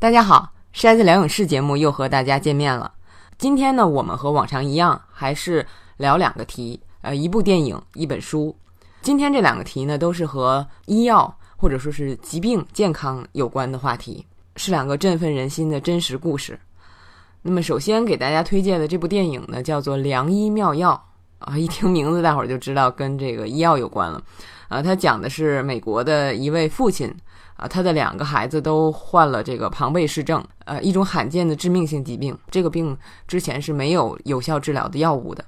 大家好，筛子疗影视节目又和大家见面了。今天呢，我们和往常一样，还是聊两个题，呃，一部电影，一本书。今天这两个题呢，都是和医药或者说是疾病健康有关的话题，是两个振奋人心的真实故事。那么，首先给大家推荐的这部电影呢，叫做《良医妙药》啊，一听名字，大伙儿就知道跟这个医药有关了。啊，它讲的是美国的一位父亲。啊，他的两个孩子都患了这个庞贝氏症，呃，一种罕见的致命性疾病。这个病之前是没有有效治疗的药物的。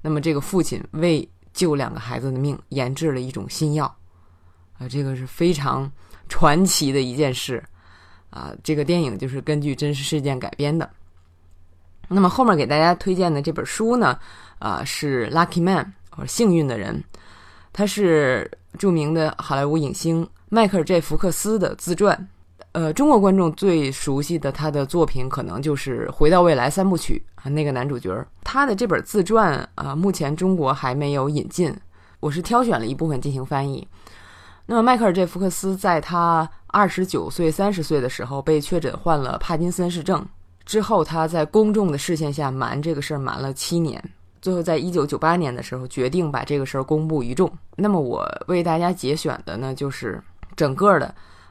那么，这个父亲为救两个孩子的命，研制了一种新药。啊，这个是非常传奇的一件事。啊，这个电影就是根据真实事件改编的。那么后面给大家推荐的这本书呢，啊，是《Lucky Man》或幸运的人，他是著名的好莱坞影星。迈克尔 ·J· 福克斯的自传，呃，中国观众最熟悉的他的作品可能就是《回到未来》三部曲啊，那个男主角。他的这本自传啊，目前中国还没有引进，我是挑选了一部分进行翻译。那么，迈克尔 ·J· 福克斯在他二十九岁、三十岁的时候被确诊患了帕金森氏症，之后他在公众的视线下瞒这个事儿瞒了七年。最后，在一九九八年的时候，决定把这个事儿公布于众。那么，我为大家节选的呢，就是。整个的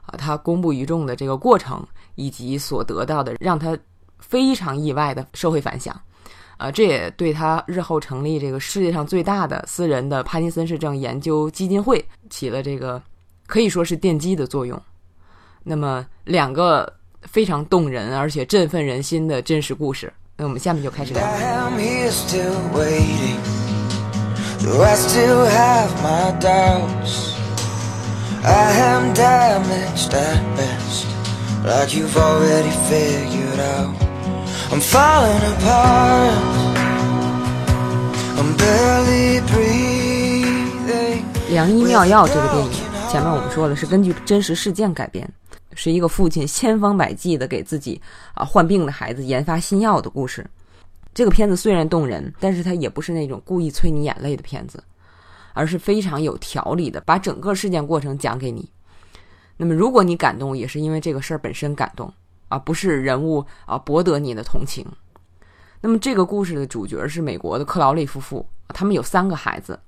啊，他公布于众的这个过程，以及所得到的让他非常意外的社会反响，啊，这也对他日后成立这个世界上最大的私人的帕金森氏症研究基金会起了这个可以说是奠基的作用。那么，两个非常动人而且振奋人心的真实故事，那我们下面就开始聊。I I am damaged at best, like you've already figured out. I'm falling apart, I'm barely breathing. 良医妙药这个电影，前面我们说了是根据真实事件改编，是一个父亲千方百计的给自己啊患病的孩子研发新药的故事。这个片子虽然动人，但是它也不是那种故意催你眼泪的片子。而是非常有条理的，把整个事件过程讲给你。那么，如果你感动，也是因为这个事儿本身感动，而不是人物啊博得你的同情。那么，这个故事的主角是美国的克劳利夫妇，他们有三个孩子，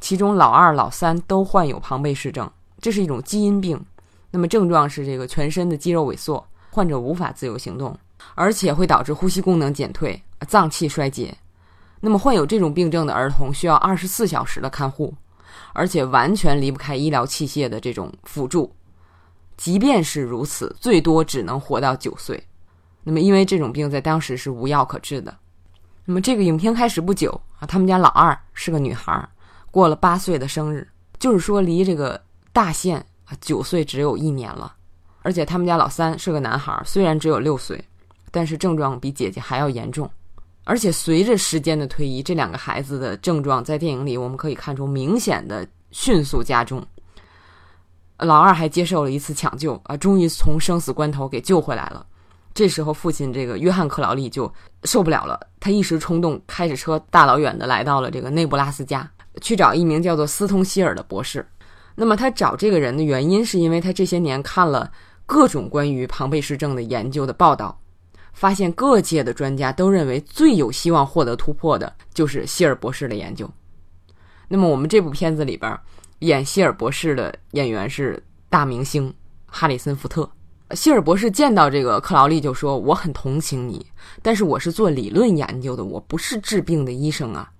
其中老二、老三都患有庞贝氏症，这是一种基因病。那么，症状是这个全身的肌肉萎缩，患者无法自由行动，而且会导致呼吸功能减退、脏器衰竭。那么患有这种病症的儿童需要二十四小时的看护，而且完全离不开医疗器械的这种辅助。即便是如此，最多只能活到九岁。那么因为这种病在当时是无药可治的。那么这个影片开始不久啊，他们家老二是个女孩，过了八岁的生日，就是说离这个大限啊九岁只有一年了。而且他们家老三是个男孩，虽然只有六岁，但是症状比姐姐还要严重。而且随着时间的推移，这两个孩子的症状在电影里我们可以看出明显的迅速加重。老二还接受了一次抢救啊，终于从生死关头给救回来了。这时候，父亲这个约翰克劳利就受不了了，他一时冲动，开着车大老远的来到了这个内布拉斯加，去找一名叫做斯通希尔的博士。那么他找这个人的原因，是因为他这些年看了各种关于庞贝氏症的研究的报道。发现各界的专家都认为最有希望获得突破的就是希尔博士的研究。那么我们这部片子里边演希尔博士的演员是大明星哈里森福特。希尔博士见到这个克劳利就说：“我很同情你，但是我是做理论研究的，我不是治病的医生啊。”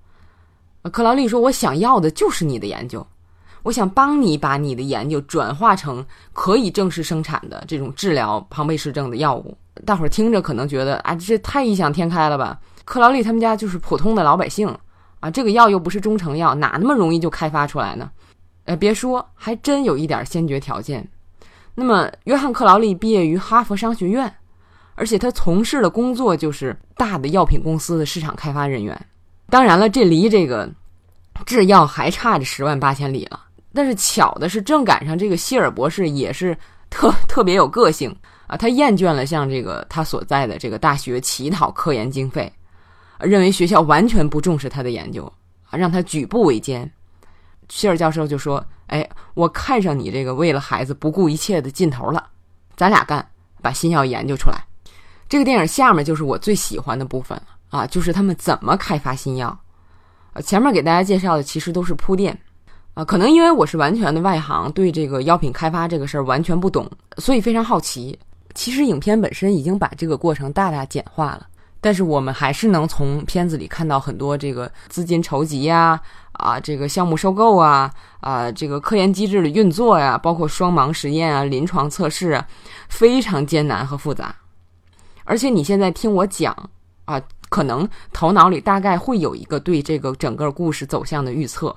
克劳利说：“我想要的就是你的研究，我想帮你把你的研究转化成可以正式生产的这种治疗庞贝氏症的药物。”大伙儿听着可能觉得啊，这太异想天开了吧？克劳利他们家就是普通的老百姓啊，这个药又不是中成药，哪那么容易就开发出来呢？呃，别说，还真有一点先决条件。那么，约翰克劳利毕业于哈佛商学院，而且他从事的工作就是大的药品公司的市场开发人员。当然了，这离这个制药还差着十万八千里了。但是巧的是，正赶上这个希尔博士也是特 特别有个性。啊，他厌倦了向这个他所在的这个大学乞讨科研经费，认为学校完全不重视他的研究，啊，让他举步维艰。希尔教授就说：“哎，我看上你这个为了孩子不顾一切的劲头了，咱俩干，把新药研究出来。这个电影下面就是我最喜欢的部分啊，就是他们怎么开发新药。前面给大家介绍的其实都是铺垫，啊，可能因为我是完全的外行，对这个药品开发这个事儿完全不懂，所以非常好奇。其实影片本身已经把这个过程大大简化了，但是我们还是能从片子里看到很多这个资金筹集呀，啊，这个项目收购啊，啊，这个科研机制的运作呀，包括双盲实验啊、临床测试啊，非常艰难和复杂。而且你现在听我讲啊。可能头脑里大概会有一个对这个整个故事走向的预测，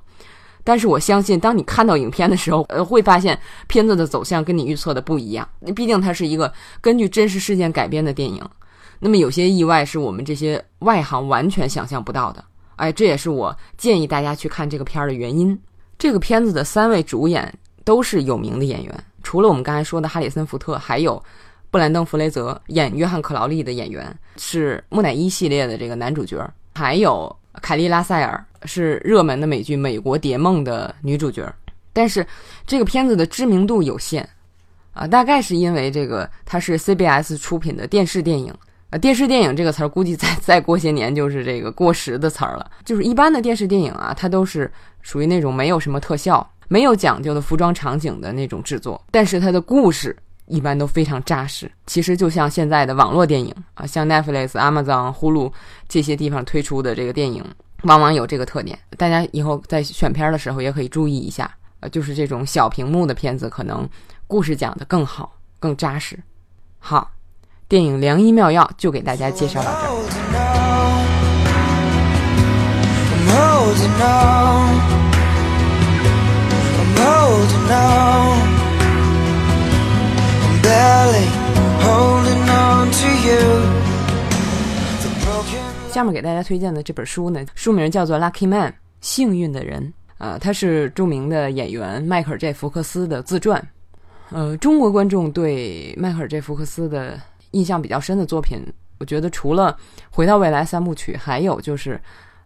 但是我相信，当你看到影片的时候，呃，会发现片子的走向跟你预测的不一样。毕竟它是一个根据真实事件改编的电影，那么有些意外是我们这些外行完全想象不到的。哎，这也是我建议大家去看这个片儿的原因。这个片子的三位主演都是有名的演员，除了我们刚才说的哈里森福特，还有。布兰登·弗雷泽演约翰·克劳利的演员是木乃伊系列的这个男主角，还有凯莉·拉塞尔是热门的美剧《美国谍梦》的女主角。但是这个片子的知名度有限，啊，大概是因为这个它是 CBS 出品的电视电影。啊，电视电影这个词儿估计再再过些年就是这个过时的词儿了。就是一般的电视电影啊，它都是属于那种没有什么特效、没有讲究的服装场景的那种制作，但是它的故事。一般都非常扎实。其实就像现在的网络电影啊，像 Netflix、Amazon、Hulu 这些地方推出的这个电影，往往有这个特点。大家以后在选片的时候也可以注意一下，呃，就是这种小屏幕的片子，可能故事讲得更好、更扎实。好，电影《良医妙药》就给大家介绍到这儿。下面给大家推荐的这本书呢，书名叫做《Lucky Man》，幸运的人。呃，他是著名的演员迈克尔 ·J· 福克斯的自传。呃，中国观众对迈克尔 ·J· 福克斯的印象比较深的作品，我觉得除了《回到未来》三部曲，还有就是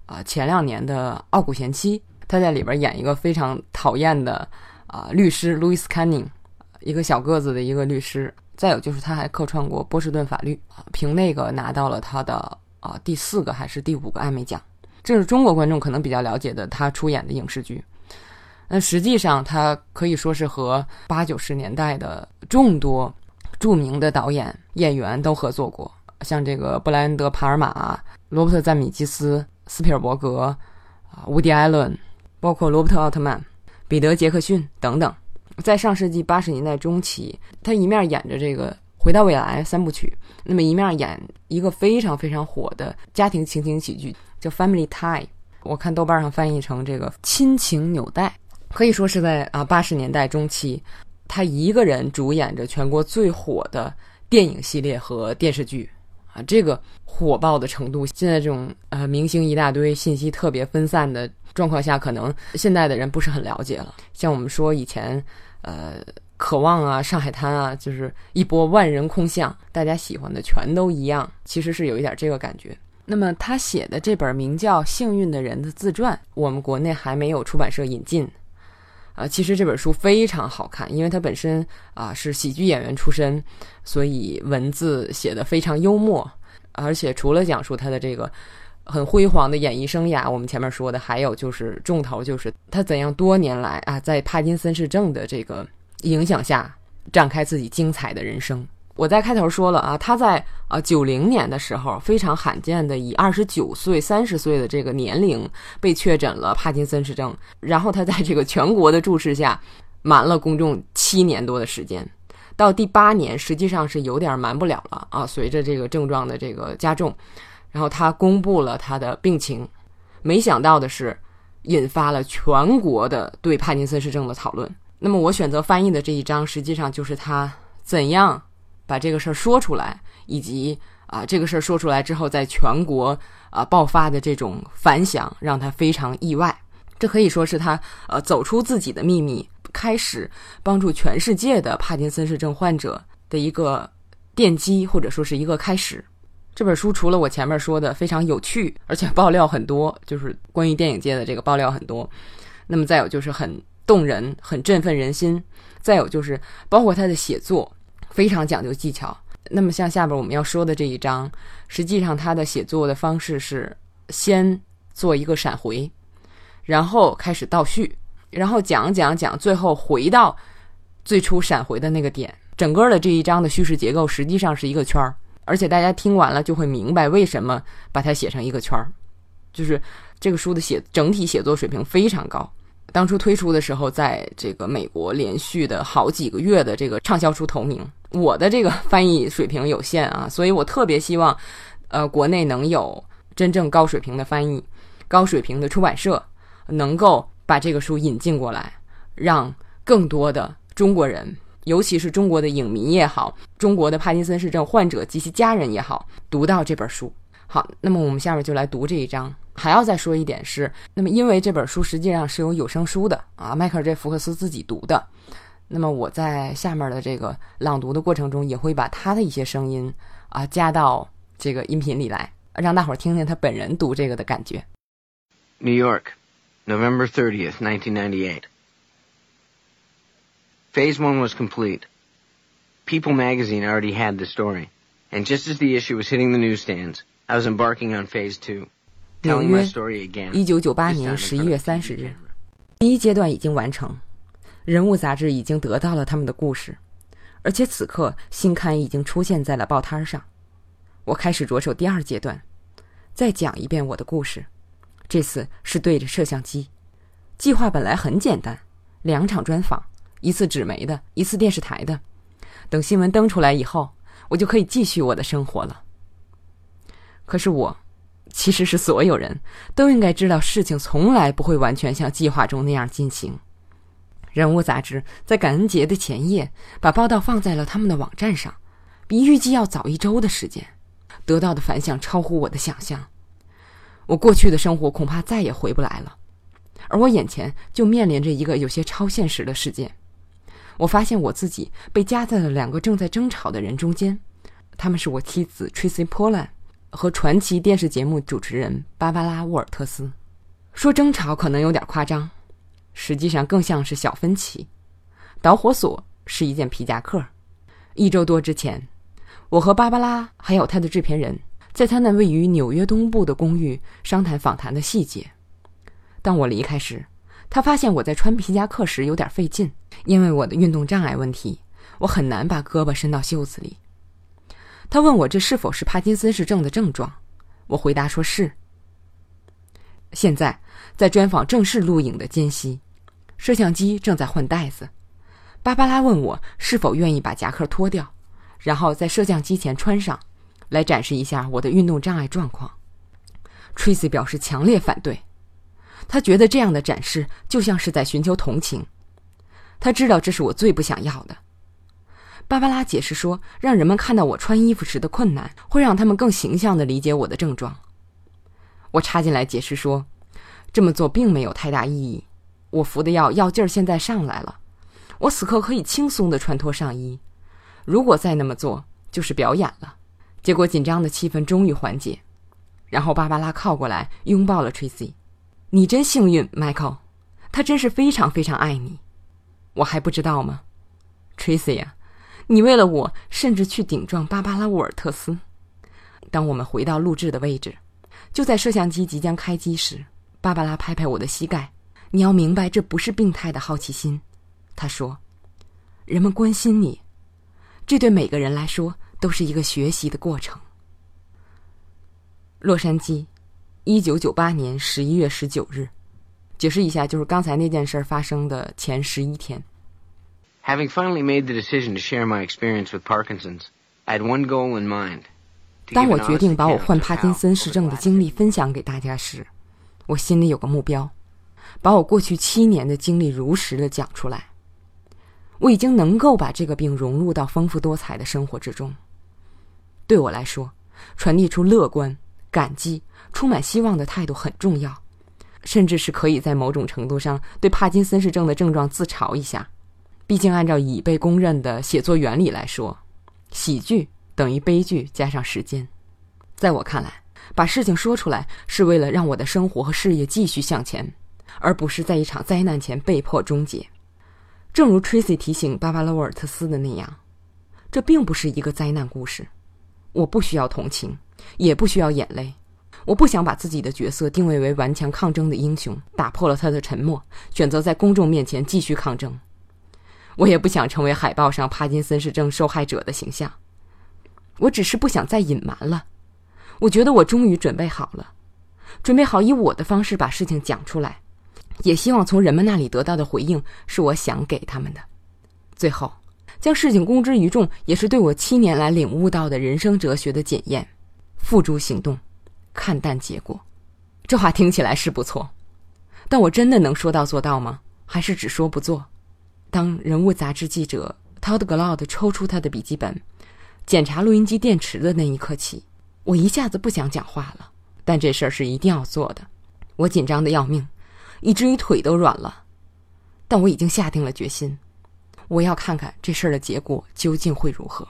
啊，前两年的《傲骨贤妻》，他在里边演一个非常讨厌的啊律师 Louis Canning。一个小个子的一个律师，再有就是他还客串过波士顿法律，凭那个拿到了他的啊第四个还是第五个艾美奖，这是中国观众可能比较了解的他出演的影视剧。那实际上他可以说是和八九十年代的众多著名的导演演员都合作过，像这个布莱恩德·帕尔玛、罗伯特·赞米基斯、斯皮尔伯格啊、伍迪·艾伦，包括罗伯特·奥特曼、彼得·杰克逊等等。在上世纪八十年代中期，他一面演着这个《回到未来》三部曲，那么一面演一个非常非常火的家庭情景喜剧，叫《Family Tie》。我看豆瓣上翻译成这个“亲情纽带”，可以说是在啊八十年代中期，他一个人主演着全国最火的电影系列和电视剧啊，这个火爆的程度，现在这种呃明星一大堆，信息特别分散的。状况下，可能现在的人不是很了解了。像我们说以前，呃，渴望啊，上海滩啊，就是一波万人空巷，大家喜欢的全都一样，其实是有一点这个感觉。那么他写的这本名叫《幸运的人》的自传，我们国内还没有出版社引进。啊，其实这本书非常好看，因为他本身啊是喜剧演员出身，所以文字写的非常幽默，而且除了讲述他的这个。很辉煌的演艺生涯，我们前面说的还有就是重头，就是他怎样多年来啊，在帕金森氏症的这个影响下，展开自己精彩的人生。我在开头说了啊，他在啊九零年的时候，非常罕见的以二十九岁、三十岁的这个年龄被确诊了帕金森氏症，然后他在这个全国的注视下，瞒了公众七年多的时间，到第八年实际上是有点瞒不了了啊，随着这个症状的这个加重。然后他公布了他的病情，没想到的是，引发了全国的对帕金森氏症的讨论。那么我选择翻译的这一章，实际上就是他怎样把这个事儿说出来，以及啊这个事儿说出来之后，在全国啊爆发的这种反响，让他非常意外。这可以说是他呃走出自己的秘密，开始帮助全世界的帕金森氏症患者的一个奠基，或者说是一个开始。这本书除了我前面说的非常有趣，而且爆料很多，就是关于电影界的这个爆料很多。那么再有就是很动人、很振奋人心。再有就是包括他的写作非常讲究技巧，那么像下边我们要说的这一章，实际上他的写作的方式是先做一个闪回，然后开始倒叙，然后讲讲讲，最后回到最初闪回的那个点。整个的这一章的叙事结构实际上是一个圈儿，而且大家听完了就会明白为什么把它写成一个圈儿，就是这个书的写整体写作水平非常高。当初推出的时候，在这个美国连续的好几个月的这个畅销书头名。我的这个翻译水平有限啊，所以我特别希望，呃，国内能有真正高水平的翻译、高水平的出版社，能够把这个书引进过来，让更多的中国人，尤其是中国的影迷也好，中国的帕金森氏症患者及其家人也好，读到这本书。好，那么我们下面就来读这一章。还要再说一点是，那么因为这本书实际上是有有声书的啊，迈克尔·这福克斯自己读的。那么我在下面的这个朗读的过程中，也会把他的一些声音啊加到这个音频里来，让大伙儿听听他本人读这个的感觉。New York, November 30th, 1998. Phase one was complete. People magazine already had the story, and just as the issue was hitting the newsstands, I was embarking on phase two. 纽约，一九九八年十一月三十日，第一阶段已经完成。人物杂志已经得到了他们的故事，而且此刻新刊已经出现在了报摊上。我开始着手第二阶段，再讲一遍我的故事。这次是对着摄像机。计划本来很简单，两场专访，一次纸媒的，一次电视台的。等新闻登出来以后，我就可以继续我的生活了。可是我，其实是所有人都应该知道，事情从来不会完全像计划中那样进行。人物杂志在感恩节的前夜把报道放在了他们的网站上，比预计要早一周的时间，得到的反响超乎我的想象。我过去的生活恐怕再也回不来了，而我眼前就面临着一个有些超现实的事件。我发现我自己被夹在了两个正在争吵的人中间，他们是我妻子 Tracy p o l a n 和传奇电视节目主持人芭芭拉·沃尔特斯。说争吵可能有点夸张。实际上更像是小分歧。导火索是一件皮夹克。一周多之前，我和芭芭拉还有他的制片人，在他那位于纽约东部的公寓商谈访谈的细节。当我离开时，他发现我在穿皮夹克时有点费劲，因为我的运动障碍问题，我很难把胳膊伸到袖子里。他问我这是否是帕金森氏症的症状，我回答说是。现在。在专访正式录影的间隙，摄像机正在换袋子。芭芭拉问我是否愿意把夹克脱掉，然后在摄像机前穿上，来展示一下我的运动障碍状况。Tracy 表示强烈反对，他觉得这样的展示就像是在寻求同情。他知道这是我最不想要的。芭芭拉解释说，让人们看到我穿衣服时的困难，会让他们更形象地理解我的症状。我插进来解释说。这么做并没有太大意义。我服的药药劲儿现在上来了，我此刻可以轻松地穿脱上衣。如果再那么做，就是表演了。结果紧张的气氛终于缓解，然后芭芭拉靠过来拥抱了 Tracy。你真幸运，Michael，他真是非常非常爱你。我还不知道吗，Tracy 呀，你为了我甚至去顶撞芭芭拉·沃尔特斯。当我们回到录制的位置，就在摄像机即将开机时。芭芭拉拍拍我的膝盖，你要明白，这不是病态的好奇心。他说：“人们关心你，这对每个人来说都是一个学习的过程。”洛杉矶，一九九八年十一月十九日。解释一下，就是刚才那件事发生的前十一天。Having finally made the decision to share my experience with Parkinson's, I had one goal in mind. 当我决定把我患帕金森氏症的经历分享给大家时。我心里有个目标，把我过去七年的经历如实的讲出来。我已经能够把这个病融入到丰富多彩的生活之中。对我来说，传递出乐观、感激、充满希望的态度很重要，甚至是可以在某种程度上对帕金森氏症的症状自嘲一下。毕竟，按照已被公认的写作原理来说，喜剧等于悲剧加上时间。在我看来。把事情说出来，是为了让我的生活和事业继续向前，而不是在一场灾难前被迫终结。正如 Tracy 提醒芭芭拉·沃尔特斯的那样，这并不是一个灾难故事。我不需要同情，也不需要眼泪。我不想把自己的角色定位为顽强抗争的英雄，打破了他的沉默，选择在公众面前继续抗争。我也不想成为海报上帕金森氏症受害者的形象。我只是不想再隐瞒了。我觉得我终于准备好了，准备好以我的方式把事情讲出来，也希望从人们那里得到的回应是我想给他们的。最后，将事情公之于众，也是对我七年来领悟到的人生哲学的检验。付诸行动。看淡结果，这话听起来是不错，但我真的能说到做到吗？还是只说不做？当人物杂志记者 Todd Gloud 抽出他的笔记本，检查录音机电池的那一刻起，我一下子不想讲话了。但这事儿是一定要做的，我紧张的要命，以至于腿都软了。但我已经下定了决心，我要看看这事儿的结果究竟会如何。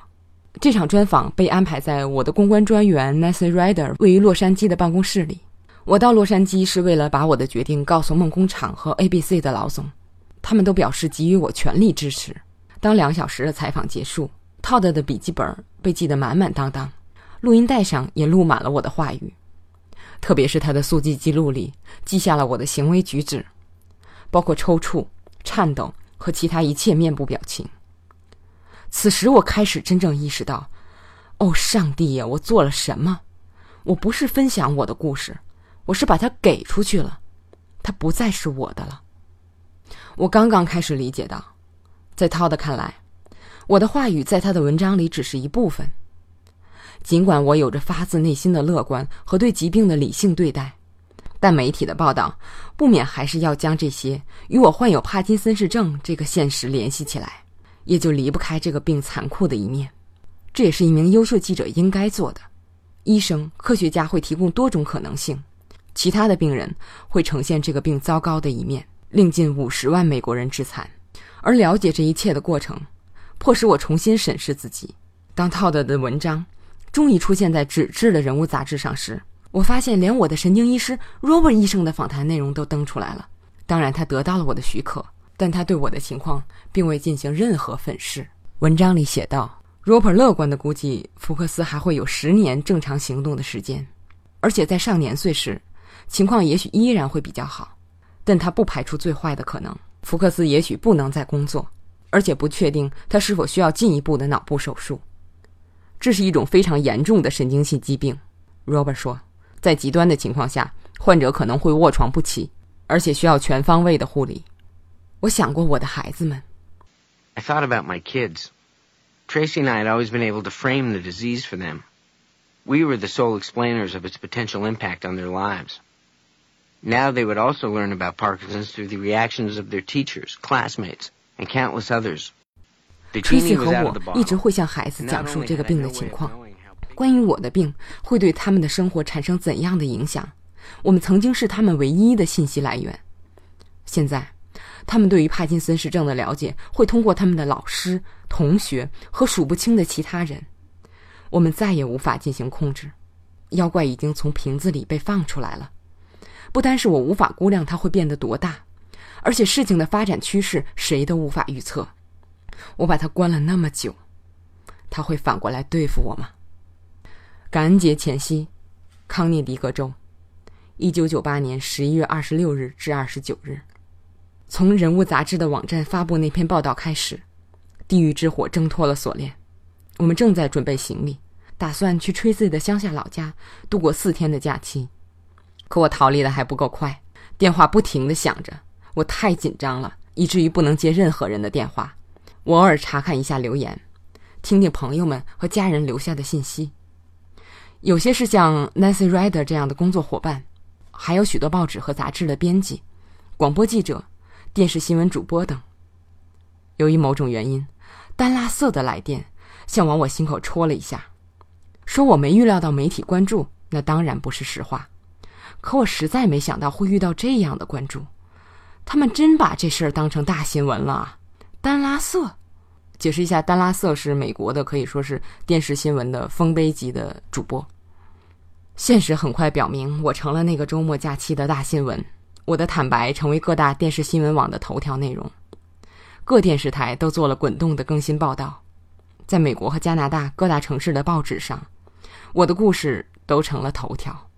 这场专访被安排在我的公关专员 Nancy Ryder 位于洛杉矶的办公室里。我到洛杉矶是为了把我的决定告诉梦工厂和 ABC 的老总，他们都表示给予我全力支持。当两小时的采访结束，Todd 的笔记本被记得满满当当，录音带上也录满了我的话语，特别是他的速记记录里记下了我的行为举止，包括抽搐、颤抖和其他一切面部表情。此时，我开始真正意识到，哦，上帝呀，我做了什么？我不是分享我的故事，我是把它给出去了，它不再是我的了。我刚刚开始理解到，在涛的看来，我的话语在他的文章里只是一部分。尽管我有着发自内心的乐观和对疾病的理性对待，但媒体的报道不免还是要将这些与我患有帕金森氏症这个现实联系起来。也就离不开这个病残酷的一面，这也是一名优秀记者应该做的。医生、科学家会提供多种可能性，其他的病人会呈现这个病糟糕的一面，令近五十万美国人致残。而了解这一切的过程，迫使我重新审视自己。当套的的文章终于出现在纸质的人物杂志上时，我发现连我的神经医师 Robert 医生的访谈内容都登出来了。当然，他得到了我的许可。但他对我的情况并未进行任何粉饰。文章里写道：“Roper 乐观的估计，福克斯还会有十年正常行动的时间，而且在上年岁时，情况也许依然会比较好。但他不排除最坏的可能，福克斯也许不能再工作，而且不确定他是否需要进一步的脑部手术。这是一种非常严重的神经性疾病。，Robert 说：“在极端的情况下，患者可能会卧床不起，而且需要全方位的护理。”我想过我的孩子们。I thought about my kids. Tracy and I had always been able to frame the disease for them. We were the sole explainers of its potential impact on their lives. Now they would also learn about Parkinson's through the reactions of their teachers, classmates, and countless others. Tracy 和我一直会向孩子讲述这个病的情况，关于我的病会对他们的生活产生怎样的影响。我们曾经是他们唯一的信息来源，现在。他们对于帕金森氏症的了解会通过他们的老师、同学和数不清的其他人。我们再也无法进行控制，妖怪已经从瓶子里被放出来了。不单是我无法估量它会变得多大，而且事情的发展趋势谁都无法预测。我把它关了那么久，他会反过来对付我吗？感恩节前夕，康涅狄格州，一九九八年十一月二十六日至二十九日。从《人物》杂志的网站发布那篇报道开始，地狱之火挣脱了锁链。我们正在准备行李，打算去吹自己的乡下老家度过四天的假期。可我逃离的还不够快，电话不停的响着，我太紧张了，以至于不能接任何人的电话。我偶尔查看一下留言，听听朋友们和家人留下的信息。有些是像 Nancy Ryder 这样的工作伙伴，还有许多报纸和杂志的编辑、广播记者。电视新闻主播等。由于某种原因，丹拉瑟的来电像往我心口戳了一下，说我没预料到媒体关注，那当然不是实话。可我实在没想到会遇到这样的关注，他们真把这事儿当成大新闻了。丹拉瑟，解释一下，丹拉瑟是美国的，可以说是电视新闻的丰碑级的主播。现实很快表明，我成了那个周末假期的大新闻。我的坦白成为各大电视新闻网的头条内容，各电视台都做了滚动的更新报道。在美国和加拿大各大城市的报纸上，我的故事都成了头条。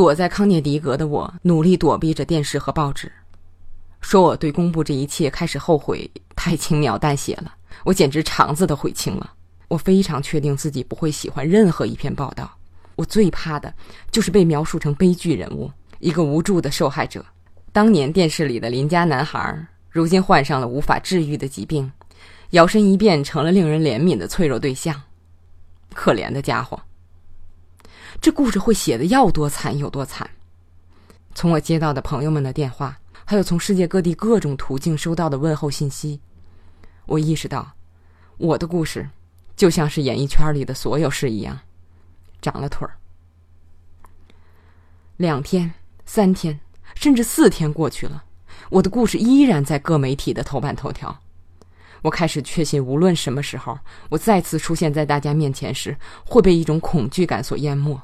躲在康涅狄格的我，努力躲避着电视和报纸，说我对公布这一切开始后悔，太轻描淡写了，我简直肠子都悔青了。我非常确定自己不会喜欢任何一篇报道，我最怕的就是被描述成悲剧人物，一个无助的受害者。当年电视里的邻家男孩，如今患上了无法治愈的疾病，摇身一变成了令人怜悯的脆弱对象。可怜的家伙，这故事会写的要多惨有多惨。从我接到的朋友们的电话，还有从世界各地各种途径收到的问候信息，我意识到，我的故事就像是演艺圈里的所有事一样，长了腿儿。两天，三天。甚至四天过去了，我的故事依然在各媒体的头版头条。我开始确信，无论什么时候我再次出现在大家面前时，会被一种恐惧感所淹没。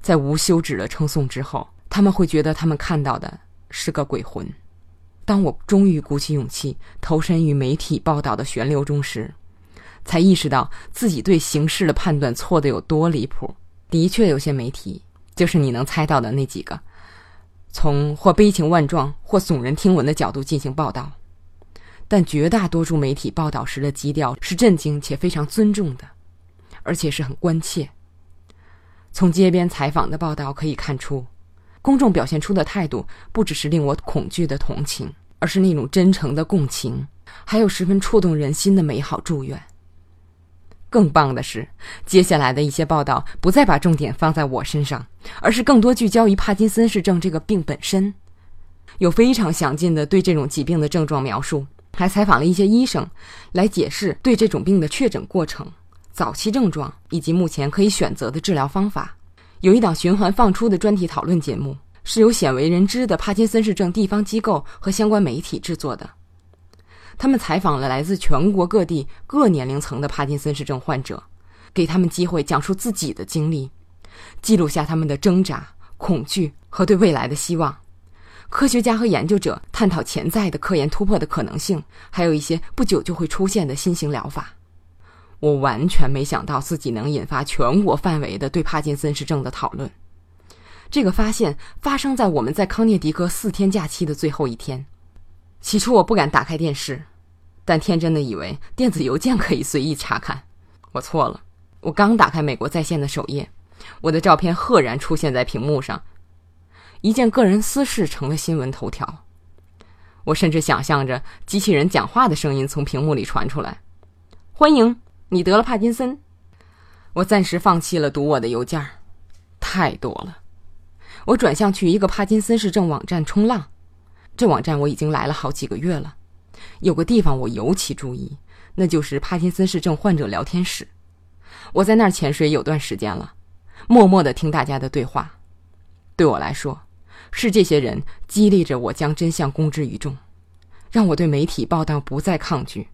在无休止的称颂之后，他们会觉得他们看到的是个鬼魂。当我终于鼓起勇气投身于媒体报道的旋流中时，才意识到自己对形势的判断错的有多离谱。的确，有些媒体就是你能猜到的那几个。从或悲情万状或耸人听闻的角度进行报道，但绝大多数媒体报道时的基调是震惊且非常尊重的，而且是很关切。从街边采访的报道可以看出，公众表现出的态度不只是令我恐惧的同情，而是那种真诚的共情，还有十分触动人心的美好祝愿。更棒的是，接下来的一些报道不再把重点放在我身上，而是更多聚焦于帕金森氏症这个病本身，有非常详尽的对这种疾病的症状描述，还采访了一些医生，来解释对这种病的确诊过程、早期症状以及目前可以选择的治疗方法。有一档循环放出的专题讨论节目，是由鲜为人知的帕金森氏症地方机构和相关媒体制作的。他们采访了来自全国各地各年龄层的帕金森氏症患者，给他们机会讲述自己的经历，记录下他们的挣扎、恐惧和对未来的希望。科学家和研究者探讨潜在的科研突破的可能性，还有一些不久就会出现的新型疗法。我完全没想到自己能引发全国范围的对帕金森氏症的讨论。这个发现发生在我们在康涅狄格四天假期的最后一天。起初我不敢打开电视，但天真的以为电子邮件可以随意查看。我错了，我刚打开美国在线的首页，我的照片赫然出现在屏幕上，一件个人私事成了新闻头条。我甚至想象着机器人讲话的声音从屏幕里传出来：“欢迎你得了帕金森。”我暂时放弃了读我的邮件，太多了。我转向去一个帕金森氏症网站冲浪。这网站我已经来了好几个月了，有个地方我尤其注意，那就是帕金森氏症患者聊天室。我在那儿潜水有段时间了，默默的听大家的对话。对我来说，是这些人激励着我将真相公之于众，让我对媒体报道不再抗拒，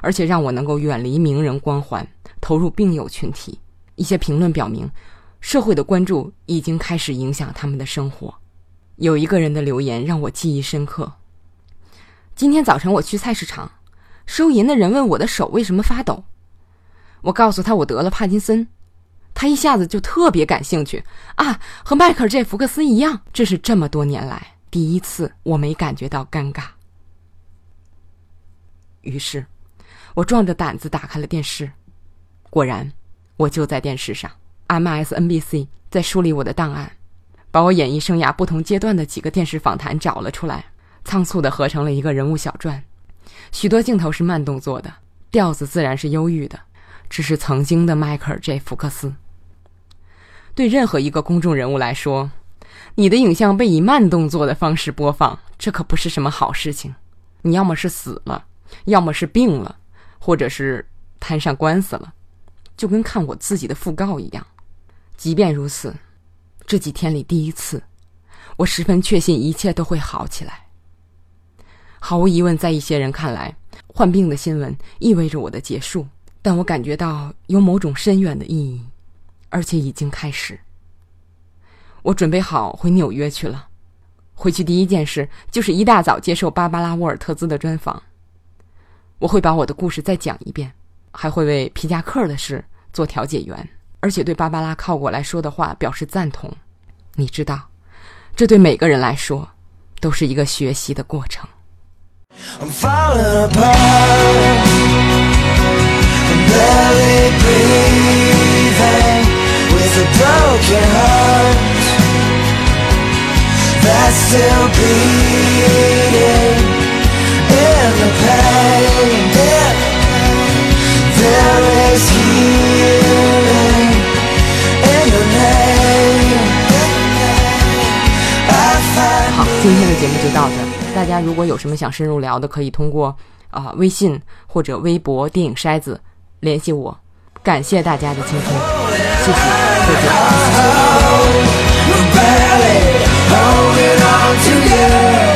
而且让我能够远离名人光环，投入病友群体。一些评论表明，社会的关注已经开始影响他们的生活。有一个人的留言让我记忆深刻。今天早晨我去菜市场，收银的人问我的手为什么发抖，我告诉他我得了帕金森，他一下子就特别感兴趣啊，和迈克尔·这福克斯一样。这是这么多年来第一次我没感觉到尴尬。于是，我壮着胆子打开了电视，果然，我就在电视上，MSNBC 在梳理我的档案。把我演艺生涯不同阶段的几个电视访谈找了出来，仓促的合成了一个人物小传。许多镜头是慢动作的，调子自然是忧郁的。这是曾经的迈克尔 ·J· 福克斯。对任何一个公众人物来说，你的影像被以慢动作的方式播放，这可不是什么好事情。你要么是死了，要么是病了，或者是摊上官司了，就跟看我自己的讣告一样。即便如此。这几天里第一次，我十分确信一切都会好起来。毫无疑问，在一些人看来，患病的新闻意味着我的结束，但我感觉到有某种深远的意义，而且已经开始。我准备好回纽约去了。回去第一件事就是一大早接受芭芭拉·沃尔特兹的专访。我会把我的故事再讲一遍，还会为皮夹克的事做调解员，而且对芭芭拉靠过来说的话表示赞同。你知道，这对每个人来说都是一个学习的过程。就到这。大家如果有什么想深入聊的，可以通过啊微信或者微博“电影筛子”联系我。感谢大家的倾听，谢谢，再见。